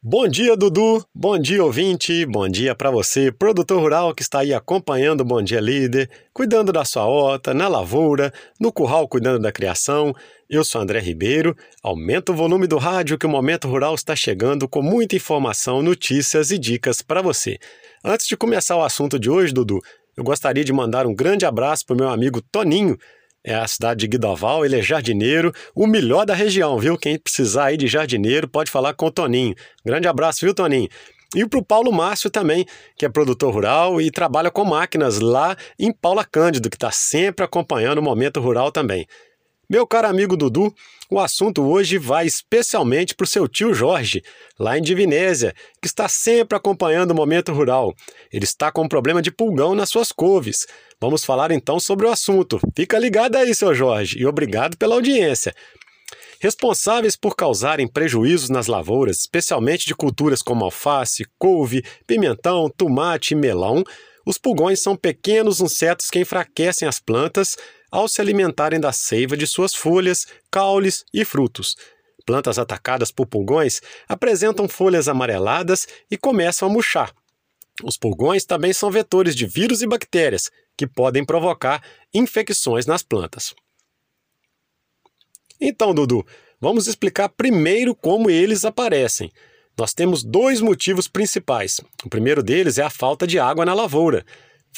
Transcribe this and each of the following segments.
Bom dia, Dudu. Bom dia, ouvinte. Bom dia para você, produtor rural que está aí acompanhando o Bom Dia Líder, cuidando da sua horta, na lavoura, no curral cuidando da criação. Eu sou André Ribeiro. Aumenta o volume do rádio que o Momento Rural está chegando com muita informação, notícias e dicas para você. Antes de começar o assunto de hoje, Dudu, eu gostaria de mandar um grande abraço para o meu amigo Toninho, é a cidade de Guidoval, ele é jardineiro, o melhor da região, viu? Quem precisar aí de jardineiro pode falar com o Toninho. Grande abraço, viu, Toninho? E para o Paulo Márcio também, que é produtor rural e trabalha com máquinas lá em Paula Cândido, que está sempre acompanhando o Momento Rural também. Meu caro amigo Dudu, o assunto hoje vai especialmente para o seu tio Jorge, lá em Divinésia, que está sempre acompanhando o Momento Rural. Ele está com um problema de pulgão nas suas couves. Vamos falar então sobre o assunto. Fica ligado aí, seu Jorge, e obrigado pela audiência. Responsáveis por causarem prejuízos nas lavouras, especialmente de culturas como alface, couve, pimentão, tomate e melão, os pulgões são pequenos insetos que enfraquecem as plantas ao se alimentarem da seiva de suas folhas, caules e frutos. Plantas atacadas por pulgões apresentam folhas amareladas e começam a murchar. Os pulgões também são vetores de vírus e bactérias, que podem provocar infecções nas plantas. Então, Dudu, vamos explicar primeiro como eles aparecem. Nós temos dois motivos principais. O primeiro deles é a falta de água na lavoura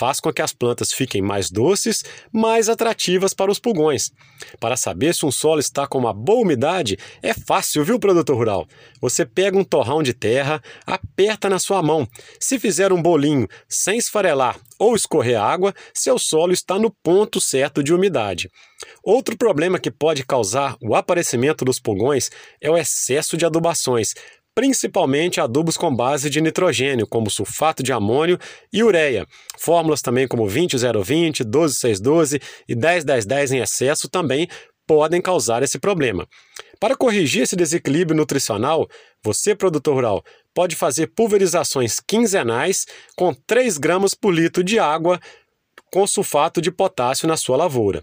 faz com que as plantas fiquem mais doces, mais atrativas para os pulgões. Para saber se um solo está com uma boa umidade, é fácil, viu, produtor rural? Você pega um torrão de terra, aperta na sua mão. Se fizer um bolinho sem esfarelar ou escorrer água, seu solo está no ponto certo de umidade. Outro problema que pode causar o aparecimento dos pulgões é o excesso de adubações, principalmente adubos com base de nitrogênio, como sulfato de amônio e ureia. Fórmulas também como 20020, 12612 e 101010 em excesso também podem causar esse problema. Para corrigir esse desequilíbrio nutricional, você, produtor rural, pode fazer pulverizações quinzenais com 3 gramas por litro de água com sulfato de potássio na sua lavoura.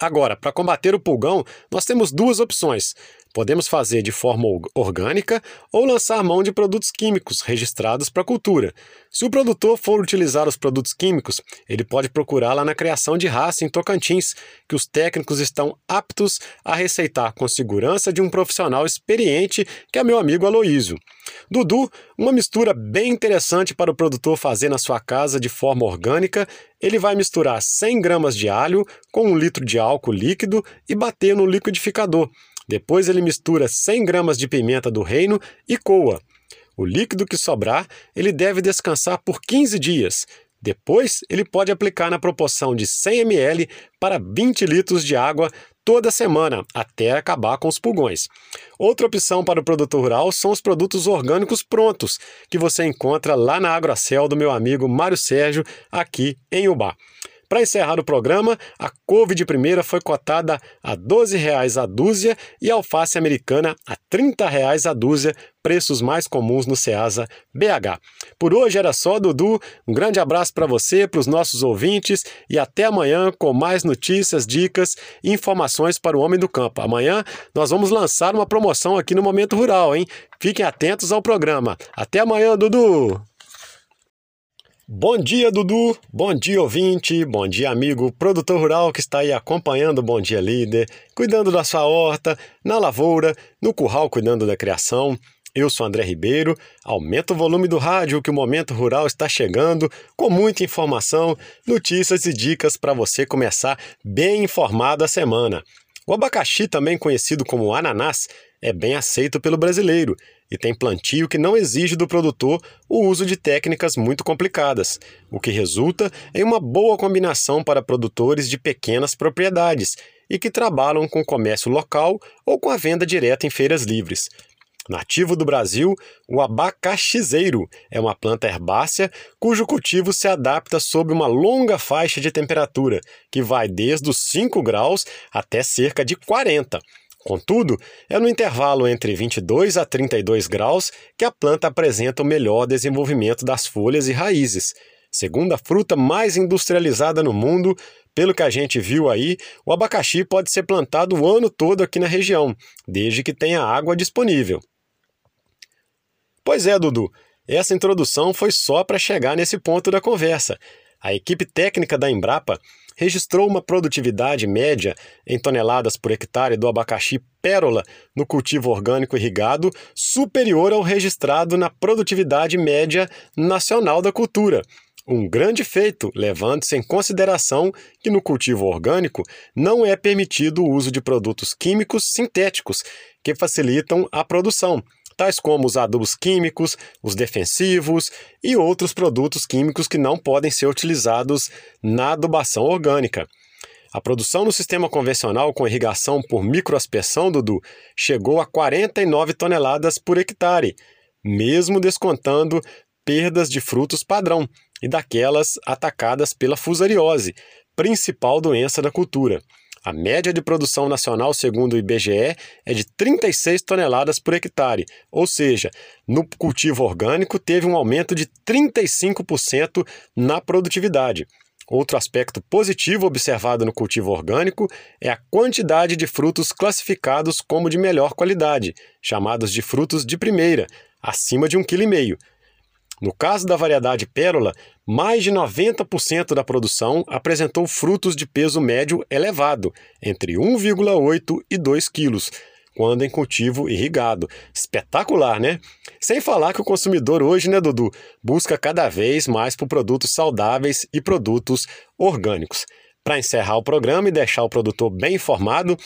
Agora, para combater o pulgão, nós temos duas opções. Podemos fazer de forma orgânica ou lançar mão de produtos químicos registrados para cultura. Se o produtor for utilizar os produtos químicos, ele pode procurar lá na criação de raça em Tocantins, que os técnicos estão aptos a receitar com segurança de um profissional experiente, que é meu amigo Aloísio. Dudu, uma mistura bem interessante para o produtor fazer na sua casa de forma orgânica, ele vai misturar 100 gramas de alho com um litro de álcool líquido e bater no liquidificador. Depois ele mistura 100 gramas de pimenta do reino e coa. O líquido que sobrar, ele deve descansar por 15 dias. Depois, ele pode aplicar na proporção de 100 ml para 20 litros de água toda semana, até acabar com os pulgões. Outra opção para o produtor rural são os produtos orgânicos prontos, que você encontra lá na Agrocel do meu amigo Mário Sérgio, aqui em Ubá. Para encerrar o programa, a couve de primeira foi cotada a R$ 12,00 a dúzia e a alface americana a R$ 30,00 a dúzia, preços mais comuns no Ceasa BH. Por hoje era só, Dudu. Um grande abraço para você, para os nossos ouvintes e até amanhã com mais notícias, dicas e informações para o homem do campo. Amanhã nós vamos lançar uma promoção aqui no Momento Rural, hein? Fiquem atentos ao programa. Até amanhã, Dudu! Bom dia, Dudu. Bom dia, ouvinte. Bom dia, amigo produtor rural que está aí acompanhando o Bom Dia Líder, cuidando da sua horta, na lavoura, no curral cuidando da criação. Eu sou André Ribeiro. Aumenta o volume do rádio que o Momento Rural está chegando com muita informação, notícias e dicas para você começar bem informado a semana. O abacaxi, também conhecido como ananás, é bem aceito pelo brasileiro e tem plantio que não exige do produtor o uso de técnicas muito complicadas, o que resulta em uma boa combinação para produtores de pequenas propriedades e que trabalham com comércio local ou com a venda direta em feiras livres. Nativo do Brasil, o abacaxizeiro é uma planta herbácea cujo cultivo se adapta sob uma longa faixa de temperatura, que vai desde os 5 graus até cerca de 40 Contudo, é no intervalo entre 22 a 32 graus que a planta apresenta o melhor desenvolvimento das folhas e raízes. Segundo a fruta mais industrializada no mundo, pelo que a gente viu aí, o abacaxi pode ser plantado o ano todo aqui na região, desde que tenha água disponível. Pois é, Dudu. Essa introdução foi só para chegar nesse ponto da conversa. A equipe técnica da Embrapa registrou uma produtividade média em toneladas por hectare do abacaxi pérola no cultivo orgânico irrigado superior ao registrado na produtividade média nacional da cultura. Um grande feito, levando-se em consideração que no cultivo orgânico não é permitido o uso de produtos químicos sintéticos que facilitam a produção tais como os adubos químicos, os defensivos e outros produtos químicos que não podem ser utilizados na adubação orgânica. A produção no sistema convencional com irrigação por microaspersão, Dudu, chegou a 49 toneladas por hectare, mesmo descontando perdas de frutos padrão e daquelas atacadas pela fusariose, principal doença da cultura. A média de produção nacional, segundo o IBGE, é de 36 toneladas por hectare, ou seja, no cultivo orgânico teve um aumento de 35% na produtividade. Outro aspecto positivo observado no cultivo orgânico é a quantidade de frutos classificados como de melhor qualidade, chamados de frutos de primeira, acima de 1,5 kg. No caso da variedade pérola, mais de 90% da produção apresentou frutos de peso médio elevado, entre 1,8 e 2 quilos, quando em cultivo irrigado. Espetacular, né? Sem falar que o consumidor hoje, né, Dudu, busca cada vez mais por produtos saudáveis e produtos orgânicos. Para encerrar o programa e deixar o produtor bem informado,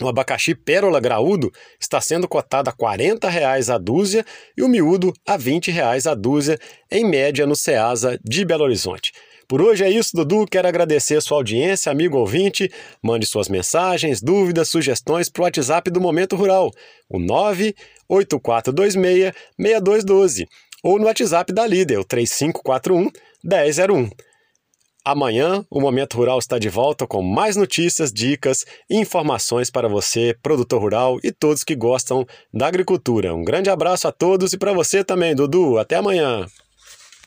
o abacaxi pérola graúdo está sendo cotado a 40 reais a dúzia e o miúdo a 20 reais a dúzia, em média no Ceasa de Belo Horizonte. Por hoje é isso, Dudu. Quero agradecer sua audiência, amigo ouvinte. Mande suas mensagens, dúvidas, sugestões para o WhatsApp do Momento Rural, o 98426-6212, ou no WhatsApp da Líder, o 3541 1001. Amanhã, o Momento Rural está de volta com mais notícias, dicas e informações para você, produtor rural e todos que gostam da agricultura. Um grande abraço a todos e para você também, Dudu. Até amanhã.